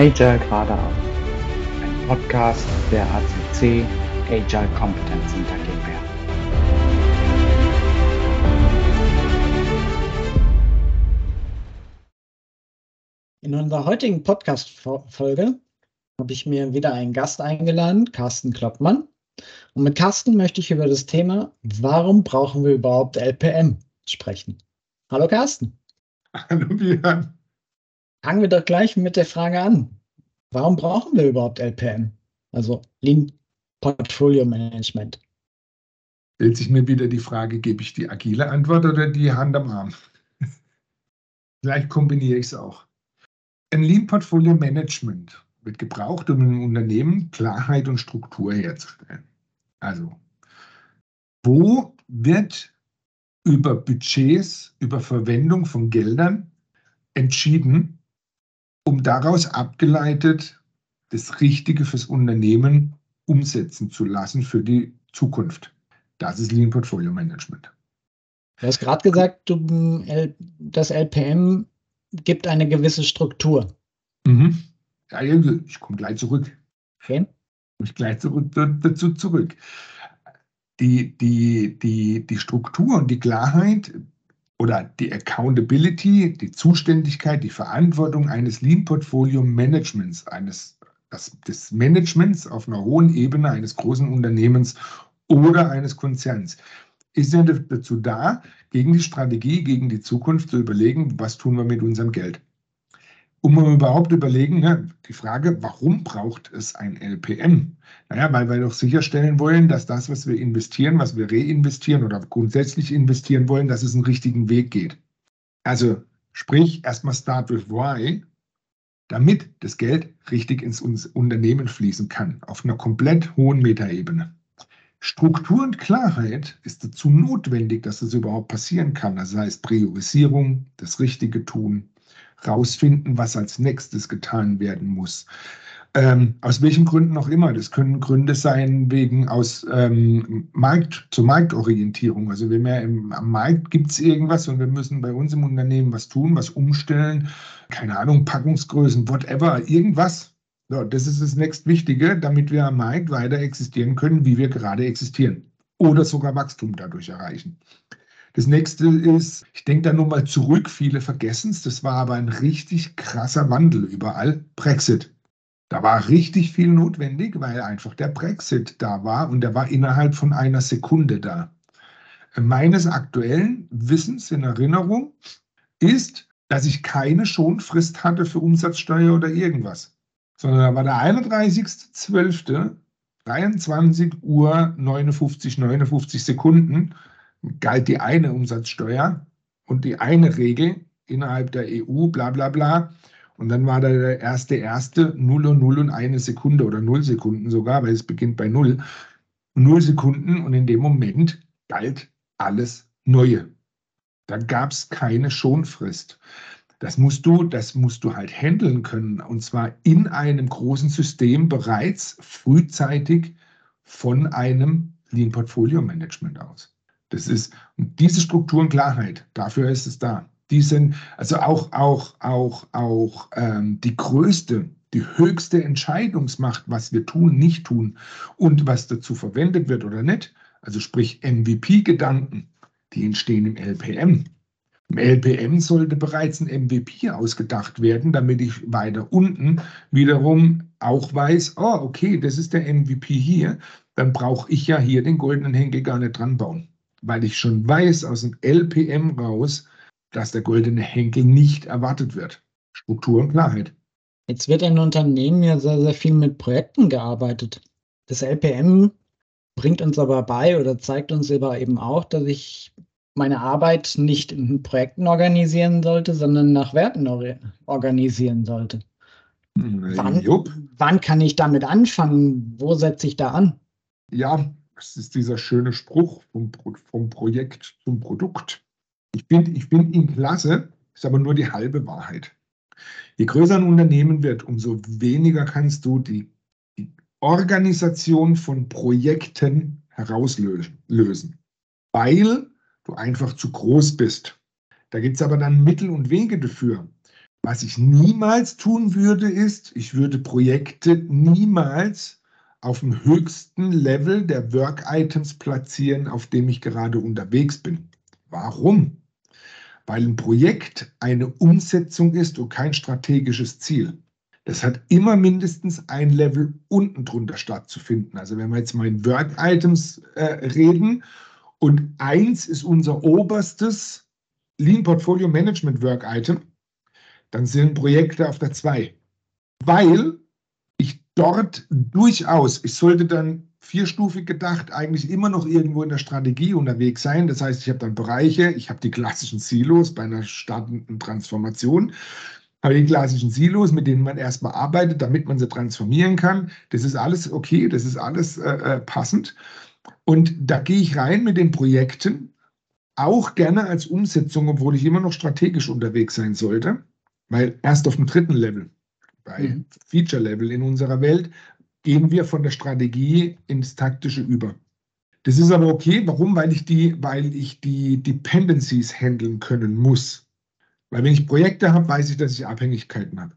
Agile geradeaus. Ein Podcast der ACC Agile Competence Center GmbH. In unserer heutigen Podcast-Folge habe ich mir wieder einen Gast eingeladen, Carsten Kloppmann. Und mit Carsten möchte ich über das Thema, warum brauchen wir überhaupt LPM sprechen. Hallo Carsten. Hallo Björn. Fangen wir doch gleich mit der Frage an. Warum brauchen wir überhaupt LPM? Also Lean Portfolio Management. Stellt sich mir wieder die Frage, gebe ich die agile Antwort oder die Hand am Arm? Vielleicht kombiniere ich es auch. Ein Lean Portfolio Management wird gebraucht, um im Unternehmen Klarheit und Struktur herzustellen. Also, wo wird über Budgets, über Verwendung von Geldern entschieden, um daraus abgeleitet das Richtige fürs Unternehmen umsetzen zu lassen für die Zukunft. Das ist Lean Portfolio Management. Du hast gerade gesagt, du, das LPM gibt eine gewisse Struktur. Mhm. Ja, ich komme gleich zurück. Okay. Ich gleich zurück, dazu zurück. Die, die, die, die Struktur und die Klarheit oder die Accountability, die Zuständigkeit, die Verantwortung eines Lean-Portfolio-Managements, eines das, des Managements auf einer hohen Ebene eines großen Unternehmens oder eines Konzerns, ist ja dazu da, gegen die Strategie, gegen die Zukunft zu überlegen, was tun wir mit unserem Geld um überhaupt überlegen, ne, die Frage, warum braucht es ein LPM? Naja, weil wir doch sicherstellen wollen, dass das, was wir investieren, was wir reinvestieren oder grundsätzlich investieren wollen, dass es einen richtigen Weg geht. Also sprich, erstmal start with why, damit das Geld richtig ins Unternehmen fließen kann, auf einer komplett hohen Metaebene. Struktur und Klarheit ist dazu notwendig, dass das überhaupt passieren kann. Das heißt Priorisierung, das Richtige tun, rausfinden, was als nächstes getan werden muss. Ähm, aus welchen Gründen auch immer. Das können Gründe sein wegen aus ähm, Markt zur Marktorientierung. Also wenn wir im, am Markt gibt es irgendwas und wir müssen bei uns im Unternehmen was tun, was umstellen, keine Ahnung, Packungsgrößen, whatever, irgendwas. So, das ist das nächstwichtige, damit wir am Markt weiter existieren können, wie wir gerade existieren. Oder sogar Wachstum dadurch erreichen. Das nächste ist, ich denke da nur mal zurück, viele vergessen es, das war aber ein richtig krasser Wandel überall, Brexit. Da war richtig viel notwendig, weil einfach der Brexit da war und der war innerhalb von einer Sekunde da. Meines aktuellen Wissens in Erinnerung ist, dass ich keine Schonfrist hatte für Umsatzsteuer oder irgendwas, sondern da war der 31.12. 23 Uhr 59, 59 Sekunden galt die eine Umsatzsteuer und die eine Regel innerhalb der EU, bla bla bla. Und dann war da der erste, erste, 0 und 0 und eine Sekunde oder 0 Sekunden sogar, weil es beginnt bei 0. 0 Sekunden und in dem Moment galt alles Neue. Da gab es keine Schonfrist. Das musst du, das musst du halt handeln können. Und zwar in einem großen System bereits frühzeitig von einem Lean Portfolio Management aus. Das ist diese Strukturenklarheit, dafür ist es da. Die sind also auch, auch, auch, auch ähm, die größte, die höchste Entscheidungsmacht, was wir tun, nicht tun und was dazu verwendet wird oder nicht. Also sprich MVP-Gedanken, die entstehen im LPM. Im LPM sollte bereits ein MVP ausgedacht werden, damit ich weiter unten wiederum auch weiß, oh, okay, das ist der MVP hier, dann brauche ich ja hier den goldenen Henkel gar nicht dran bauen weil ich schon weiß aus dem LPM raus, dass der goldene Henkel nicht erwartet wird. Struktur und Klarheit. Jetzt wird in Unternehmen ja sehr, sehr viel mit Projekten gearbeitet. Das LPM bringt uns aber bei oder zeigt uns aber eben auch, dass ich meine Arbeit nicht in Projekten organisieren sollte, sondern nach Werten organisieren sollte. Wann, wann kann ich damit anfangen? Wo setze ich da an? Ja, das ist dieser schöne Spruch vom, vom Projekt zum Produkt. Ich finde ich find ihn klasse, ist aber nur die halbe Wahrheit. Je größer ein Unternehmen wird, umso weniger kannst du die, die Organisation von Projekten herauslösen, weil du einfach zu groß bist. Da gibt es aber dann Mittel und Wege dafür. Was ich niemals tun würde, ist, ich würde Projekte niemals auf dem höchsten Level der Work-Items platzieren, auf dem ich gerade unterwegs bin. Warum? Weil ein Projekt eine Umsetzung ist und kein strategisches Ziel. Das hat immer mindestens ein Level unten drunter stattzufinden. Also wenn wir jetzt mal in Work-Items äh, reden und eins ist unser oberstes Lean Portfolio Management Work-Item, dann sind Projekte auf der 2. Weil dort durchaus, ich sollte dann vierstufig gedacht, eigentlich immer noch irgendwo in der Strategie unterwegs sein. Das heißt, ich habe dann Bereiche, ich habe die klassischen Silos bei einer startenden Transformation, habe die klassischen Silos, mit denen man erstmal arbeitet, damit man sie transformieren kann. Das ist alles okay, das ist alles äh, äh passend. Und da gehe ich rein mit den Projekten, auch gerne als Umsetzung, obwohl ich immer noch strategisch unterwegs sein sollte. Weil erst auf dem dritten Level, bei mhm. Feature-Level in unserer Welt, gehen wir von der Strategie ins Taktische über. Das ist aber okay. Warum? Weil ich die, weil ich die Dependencies handeln können muss. Weil wenn ich Projekte habe, weiß ich, dass ich Abhängigkeiten habe.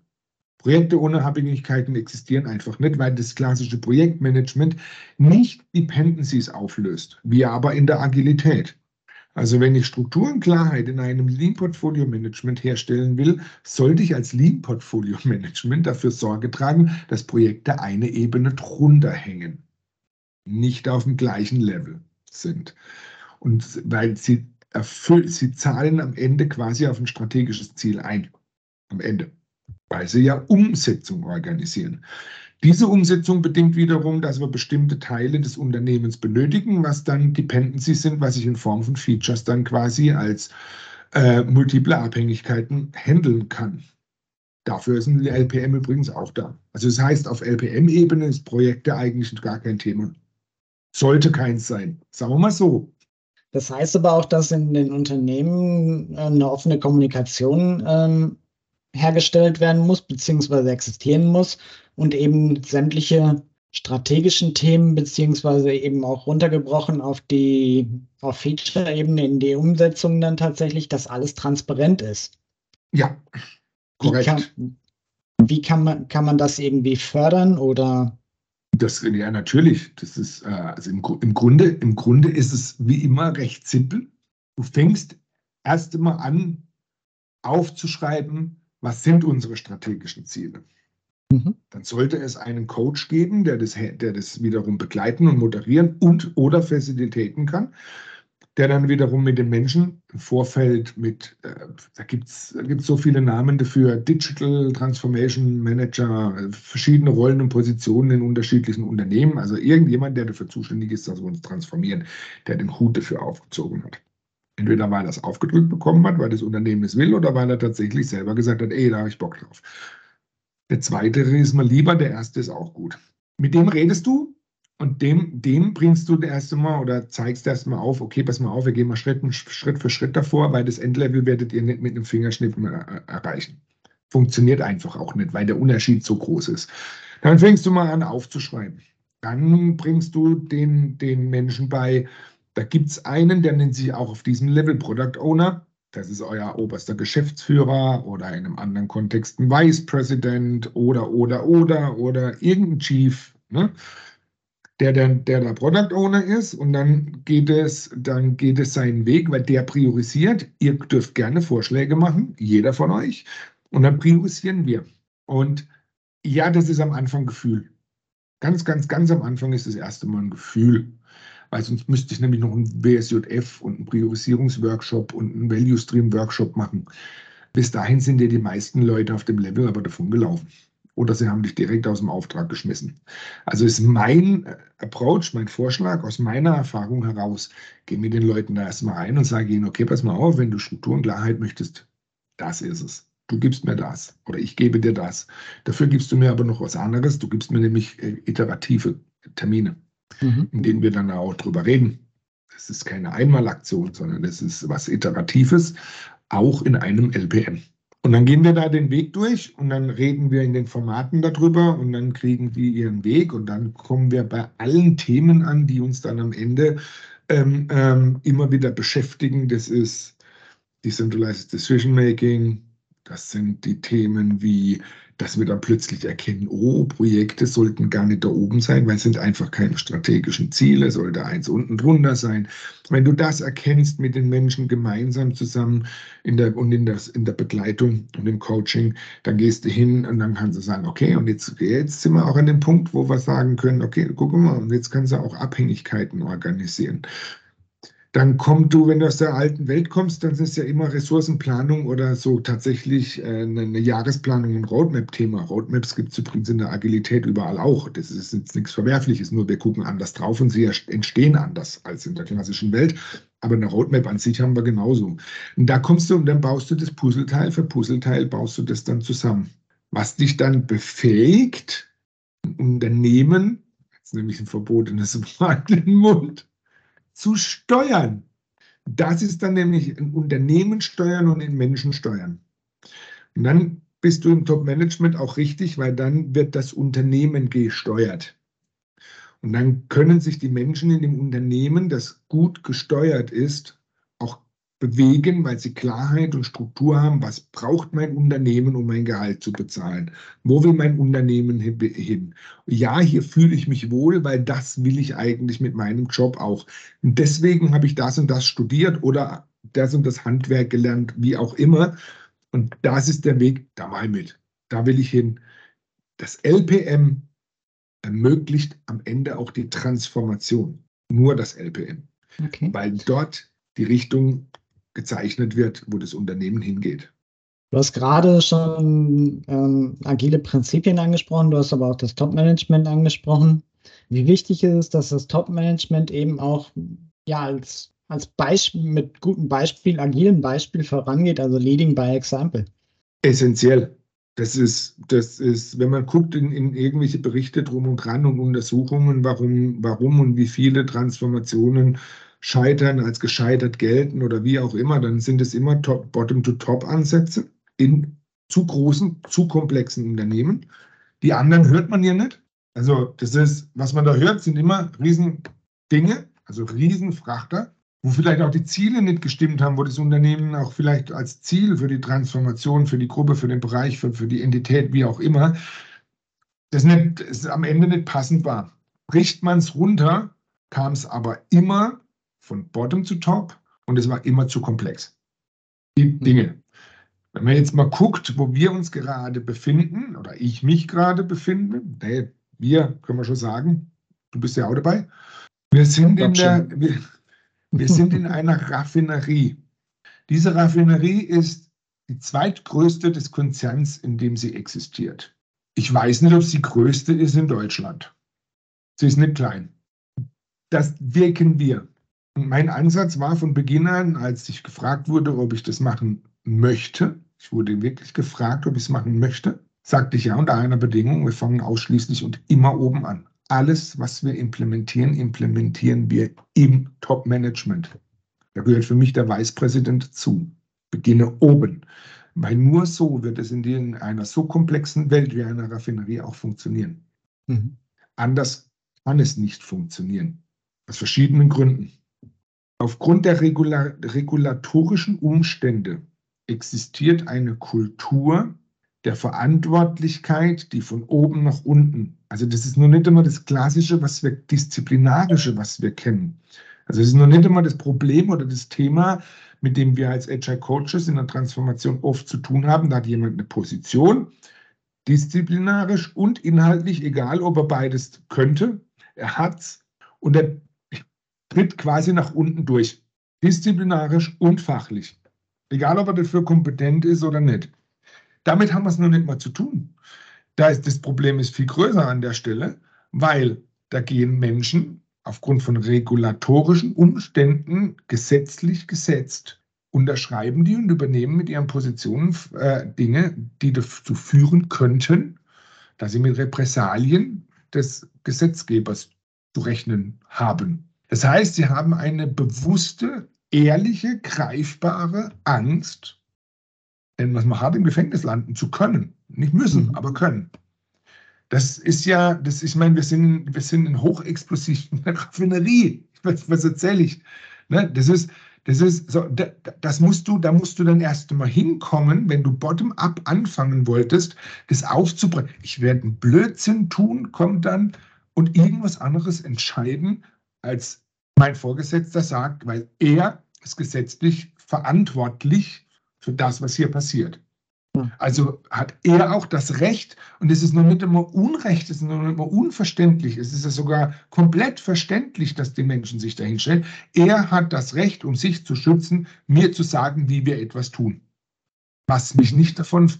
Projekte ohne Abhängigkeiten existieren einfach nicht, weil das klassische Projektmanagement nicht Dependencies auflöst, wie aber in der Agilität. Also wenn ich Strukturenklarheit in einem Lean Portfolio Management herstellen will, sollte ich als Lean Portfolio Management dafür Sorge tragen, dass Projekte eine Ebene drunter hängen, nicht auf dem gleichen Level sind. Und weil sie erfüllt, sie zahlen am Ende quasi auf ein strategisches Ziel ein. Am Ende. Weil sie ja Umsetzung organisieren. Diese Umsetzung bedingt wiederum, dass wir bestimmte Teile des Unternehmens benötigen, was dann Dependencies sind, was ich in Form von Features dann quasi als äh, multiple Abhängigkeiten handeln kann. Dafür ist ein LPM übrigens auch da. Also das heißt, auf LPM-Ebene ist Projekte eigentlich gar kein Thema. Sollte keins sein. Sagen wir mal so. Das heißt aber auch, dass in den Unternehmen äh, eine offene Kommunikation ähm, hergestellt werden muss, beziehungsweise existieren muss und eben sämtliche strategischen Themen, beziehungsweise eben auch runtergebrochen auf die auf Feature-Ebene in die Umsetzung dann tatsächlich, dass alles transparent ist. Ja, korrekt. Wie kann, wie kann man, kann man das irgendwie fördern oder? Das, ja, natürlich. Das ist, äh, also im, im, Grunde, im Grunde ist es wie immer recht simpel. Du fängst erst immer an, aufzuschreiben, was sind unsere strategischen Ziele. Mhm. Dann sollte es einen Coach geben, der das, der das wiederum begleiten und moderieren und oder facilitaten kann, der dann wiederum mit den Menschen im Vorfeld mit, äh, da gibt es da so viele Namen dafür, Digital Transformation Manager, verschiedene Rollen und Positionen in unterschiedlichen Unternehmen, also irgendjemand, der dafür zuständig ist, dass wir uns transformieren, der den Hut dafür aufgezogen hat. Entweder weil er es aufgedrückt bekommen hat, weil das Unternehmen es will, oder weil er tatsächlich selber gesagt hat, ey, da habe ich Bock drauf. Der zweite ist mal lieber, der erste ist auch gut. Mit dem redest du und dem, dem bringst du das erste Mal oder zeigst erst mal auf, okay, pass mal auf, wir gehen mal Schritt, Schritt für Schritt davor, weil das Endlevel werdet ihr nicht mit einem Fingerschnippen erreichen. Funktioniert einfach auch nicht, weil der Unterschied so groß ist. Dann fängst du mal an aufzuschreiben. Dann bringst du den, den Menschen bei, da gibt es einen, der nennt sich auch auf diesem Level Product Owner das ist euer oberster Geschäftsführer oder in einem anderen Kontext ein Vice President oder, oder, oder, oder irgendein Chief, ne? der, der, der der Product Owner ist und dann geht es, dann geht es seinen Weg, weil der priorisiert. Ihr dürft gerne Vorschläge machen, jeder von euch, und dann priorisieren wir. Und ja, das ist am Anfang Gefühl. Ganz, ganz, ganz am Anfang ist das erste Mal ein Gefühl weil sonst müsste ich nämlich noch einen BSJF und einen Priorisierungsworkshop und einen Value Stream Workshop machen. Bis dahin sind ja die meisten Leute auf dem Level aber davon gelaufen. Oder sie haben dich direkt aus dem Auftrag geschmissen. Also ist mein Approach, mein Vorschlag aus meiner Erfahrung heraus, gehe mit den Leuten da erstmal rein und sage ihnen, okay, pass mal auf, wenn du Struktur und Klarheit möchtest, das ist es. Du gibst mir das oder ich gebe dir das. Dafür gibst du mir aber noch was anderes. Du gibst mir nämlich äh, iterative Termine mhm. in denen wir dann auch drüber reden. Das ist keine Einmalaktion, sondern das ist was Iteratives, auch in einem LPM. Und dann gehen wir da den Weg durch und dann reden wir in den Formaten darüber und dann kriegen die ihren Weg und dann kommen wir bei allen Themen an, die uns dann am Ende ähm, ähm, immer wieder beschäftigen. Das ist Decentralized Decision Making, Das sind die Themen wie, dass wir dann plötzlich erkennen, oh, Projekte sollten gar nicht da oben sein, weil es sind einfach keine strategischen Ziele, sollte eins unten drunter sein. Wenn du das erkennst mit den Menschen gemeinsam zusammen in der, und in, das, in der Begleitung und im Coaching, dann gehst du hin und dann kannst du sagen, okay, und jetzt, jetzt sind wir auch an dem Punkt, wo wir sagen können, okay, guck mal, und jetzt kannst du auch Abhängigkeiten organisieren dann kommst du, wenn du aus der alten Welt kommst, dann ist es ja immer Ressourcenplanung oder so tatsächlich äh, eine Jahresplanung ein Roadmap-Thema. Roadmaps gibt es übrigens in der Agilität überall auch. Das ist jetzt nichts Verwerfliches, nur wir gucken anders drauf und sie entstehen anders als in der klassischen Welt. Aber eine Roadmap an sich haben wir genauso. Und da kommst du und dann baust du das Puzzleteil für Puzzleteil, baust du das dann zusammen. Was dich dann befähigt, ein Unternehmen, jetzt nehme ich ein verbotenes Wort in den Mund, zu steuern. Das ist dann nämlich ein Unternehmen steuern und in Menschen steuern. Und dann bist du im Top-Management auch richtig, weil dann wird das Unternehmen gesteuert. Und dann können sich die Menschen in dem Unternehmen, das gut gesteuert ist, bewegen, weil sie Klarheit und Struktur haben, was braucht mein Unternehmen, um mein Gehalt zu bezahlen? Wo will mein Unternehmen hin? Ja, hier fühle ich mich wohl, weil das will ich eigentlich mit meinem Job auch. Und deswegen habe ich das und das studiert oder das und das Handwerk gelernt, wie auch immer. Und das ist der Weg, da mal mit. Da will ich hin. Das LPM ermöglicht am Ende auch die Transformation. Nur das LPM. Okay. Weil dort die Richtung gezeichnet wird, wo das Unternehmen hingeht. Du hast gerade schon ähm, agile Prinzipien angesprochen, du hast aber auch das Top-Management angesprochen. Wie wichtig ist es, dass das Top-Management eben auch ja, als, als Beispiel, mit gutem Beispiel, agilen Beispiel vorangeht, also Leading by Example? Essentiell. Das ist, das ist, wenn man guckt in, in irgendwelche Berichte drum und dran und Untersuchungen, warum, warum und wie viele Transformationen Scheitern als gescheitert gelten oder wie auch immer, dann sind es immer Bottom-to-Top-Ansätze in zu großen, zu komplexen Unternehmen. Die anderen hört man hier nicht. Also das ist, was man da hört, sind immer Riesendinge, also Riesenfrachter, wo vielleicht auch die Ziele nicht gestimmt haben, wo das Unternehmen auch vielleicht als Ziel für die Transformation, für die Gruppe, für den Bereich, für, für die Entität, wie auch immer, das nicht, das am Ende nicht passend war. Bricht man es runter, kam es aber immer von Bottom zu Top und es war immer zu komplex. Die mhm. Dinge. Wenn man jetzt mal guckt, wo wir uns gerade befinden oder ich mich gerade befinde, nee, wir können wir schon sagen, du bist ja auch dabei. Wir sind, in, der, wir, wir sind in einer Raffinerie. Diese Raffinerie ist die zweitgrößte des Konzerns, in dem sie existiert. Ich weiß nicht, ob sie größte ist in Deutschland. Sie ist nicht klein. Das wirken wir mein Ansatz war von Beginn an, als ich gefragt wurde, ob ich das machen möchte, ich wurde wirklich gefragt, ob ich es machen möchte, sagte ich ja unter einer Bedingung, wir fangen ausschließlich und immer oben an. Alles, was wir implementieren, implementieren wir im Top-Management. Da gehört für mich der Vicepräsident dazu. Beginne oben. Weil nur so wird es in einer so komplexen Welt wie einer Raffinerie auch funktionieren. Mhm. Anders kann es nicht funktionieren. Aus verschiedenen Gründen. Aufgrund der regula regulatorischen Umstände existiert eine Kultur der Verantwortlichkeit, die von oben nach unten, also das ist nur nicht immer das Klassische, was wir, Disziplinarische, was wir kennen. Also es ist nur nicht immer das Problem oder das Thema, mit dem wir als Agile Coaches in der Transformation oft zu tun haben. Da hat jemand eine Position, disziplinarisch und inhaltlich, egal ob er beides könnte, er hat es und er tritt quasi nach unten durch. Disziplinarisch und fachlich. Egal, ob er dafür kompetent ist oder nicht. Damit haben wir es noch nicht mal zu tun. Da ist das Problem ist viel größer an der Stelle, weil da gehen Menschen aufgrund von regulatorischen Umständen gesetzlich gesetzt, unterschreiben die und übernehmen mit ihren Positionen äh, Dinge, die dazu führen könnten, dass sie mit Repressalien des Gesetzgebers zu rechnen haben. Das heißt, sie haben eine bewusste, ehrliche, greifbare Angst, denn was man hat, im Gefängnis landen zu können. Nicht müssen, mhm. aber können. Das ist ja, das, ich meine, wir sind, wir sind in hochexplosiven Raffinerie. Was, was erzähle ich? Ne? Das ist, Das ist so, das musst du, da musst du dann erst mal hinkommen, wenn du bottom-up anfangen wolltest, das aufzubrechen. Ich werde einen Blödsinn tun, kommt dann und irgendwas anderes entscheiden, als mein Vorgesetzter sagt, weil er ist gesetzlich verantwortlich für das, was hier passiert. Also hat er auch das Recht, und es ist noch nicht immer Unrecht, es ist noch nicht immer unverständlich, es ist ja sogar komplett verständlich, dass die Menschen sich dahin stellen. Er hat das Recht, um sich zu schützen, mir zu sagen, wie wir etwas tun. Was mich nicht davon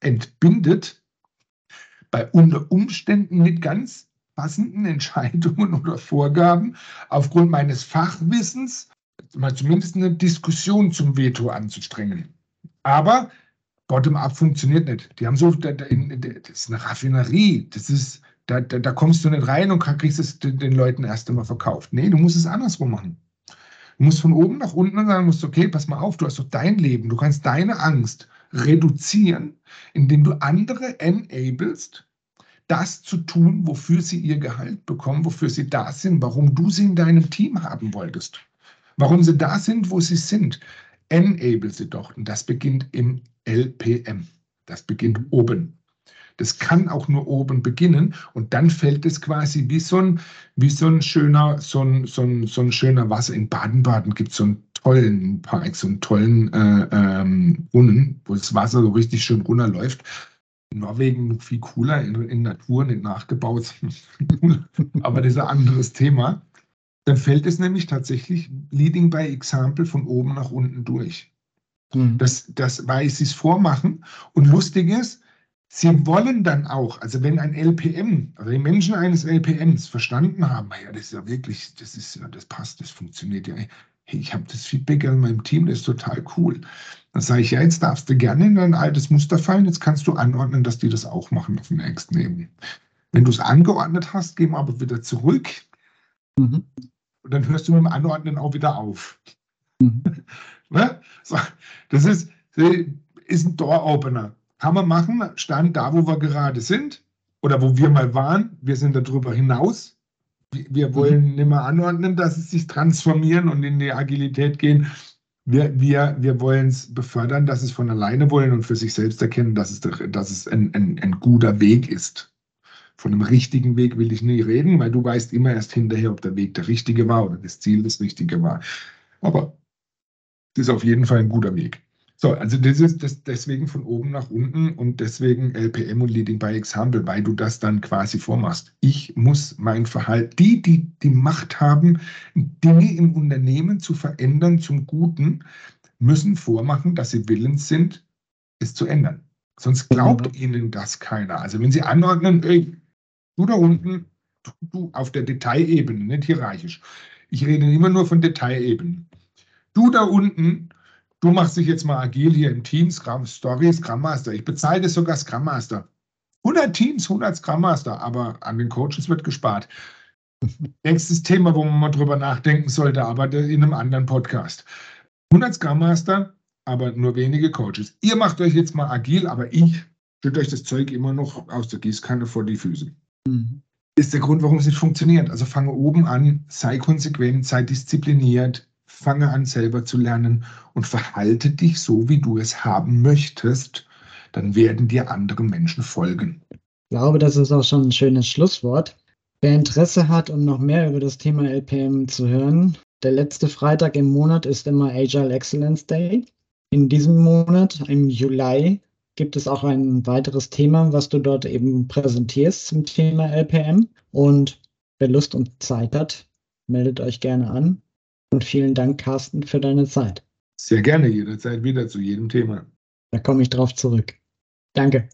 entbindet, bei unter Umständen mit ganz passenden Entscheidungen oder Vorgaben aufgrund meines Fachwissens mal zumindest eine Diskussion zum Veto anzustrengen. Aber Bottom-up funktioniert nicht. Die haben so, das ist eine Raffinerie. Das ist, da, da, da kommst du nicht rein und kriegst es den Leuten erst einmal verkauft. Nee, du musst es andersrum machen. Du musst von oben nach unten sagen, musst, okay, pass mal auf, du hast doch dein Leben, du kannst deine Angst reduzieren, indem du andere enablest, das zu tun, wofür sie ihr Gehalt bekommen, wofür sie da sind, warum du sie in deinem Team haben wolltest, warum sie da sind, wo sie sind. Enable sie doch. Und das beginnt im LPM. Das beginnt oben. Das kann auch nur oben beginnen und dann fällt es quasi wie so ein, wie so ein schöner, so ein, so ein, so ein schöner Wasser. In Baden-Baden gibt es so einen tollen Park, so einen tollen äh, ähm, Brunnen, wo das Wasser so richtig schön runterläuft. In Norwegen viel cooler, in, in Natur, nicht nachgebaut, aber das ist ein anderes Thema. Dann fällt es nämlich tatsächlich Leading by Example von oben nach unten durch. Mhm. Das, das, weil sie es vormachen. Und lustig ist, sie wollen dann auch, also wenn ein LPM, also die Menschen eines LPMs verstanden haben, ja, das ist ja wirklich, das ist ja, das passt, das funktioniert ja. Hey, ich habe das Feedback an meinem Team, das ist total cool. Dann sage ich, ja, jetzt darfst du gerne in dein altes Muster fallen, jetzt kannst du anordnen, dass die das auch machen auf dem nächsten Ebene. Wenn du es angeordnet hast, gehen wir aber wieder zurück. Mhm. Und dann hörst du mit dem Anordnen auch wieder auf. Mhm. Ne? So, das ist, ist ein Door-Opener. Kann man machen, stand da, wo wir gerade sind oder wo wir mal waren. Wir sind darüber hinaus. Wir wollen mhm. nicht mehr anordnen, dass es sich transformieren und in die Agilität gehen. Wir, wir, wir wollen es befördern, dass es von alleine wollen und für sich selbst erkennen, dass es, dass es ein, ein, ein guter Weg ist. Von einem richtigen Weg will ich nie reden, weil du weißt immer erst hinterher, ob der Weg der richtige war oder das Ziel das richtige war. Aber das ist auf jeden Fall ein guter Weg. So, also das ist das deswegen von oben nach unten und deswegen LPM und Leading by Example, weil du das dann quasi vormachst. Ich muss mein Verhalten, die, die die Macht haben, Dinge im Unternehmen zu verändern zum Guten, müssen vormachen, dass sie willens sind, es zu ändern. Sonst glaubt mhm. ihnen das keiner. Also wenn sie anordnen, ey, du da unten, du, du auf der Detailebene, nicht hierarchisch. Ich rede immer nur von Detailebenen du da unten, du machst dich jetzt mal agil hier im Team, Scrum Story, Scrum Master. Ich bezahle das sogar Scrum Master. 100 Teams, 100 Scrum Master, aber an den Coaches wird gespart. Nächstes Thema, wo man mal drüber nachdenken sollte, aber in einem anderen Podcast. 100 Scrum Master, aber nur wenige Coaches. Ihr macht euch jetzt mal agil, aber ich schütte euch das Zeug immer noch aus der Gießkanne vor die Füße. Mhm. Ist der Grund, warum es nicht funktioniert. Also fange oben an, sei konsequent, sei diszipliniert, fange an selber zu lernen und verhalte dich so, wie du es haben möchtest, dann werden dir andere Menschen folgen. Ich glaube, das ist auch schon ein schönes Schlusswort. Wer Interesse hat, um noch mehr über das Thema LPM zu hören, der letzte Freitag im Monat ist immer Agile Excellence Day. In diesem Monat, im Juli, gibt es auch ein weiteres Thema, was du dort eben präsentierst zum Thema LPM. Und wer Lust und Zeit hat, meldet euch gerne an. Und vielen Dank, Carsten, für deine Zeit. Sehr gerne, jederzeit wieder zu jedem Thema. Da komme ich drauf zurück. Danke.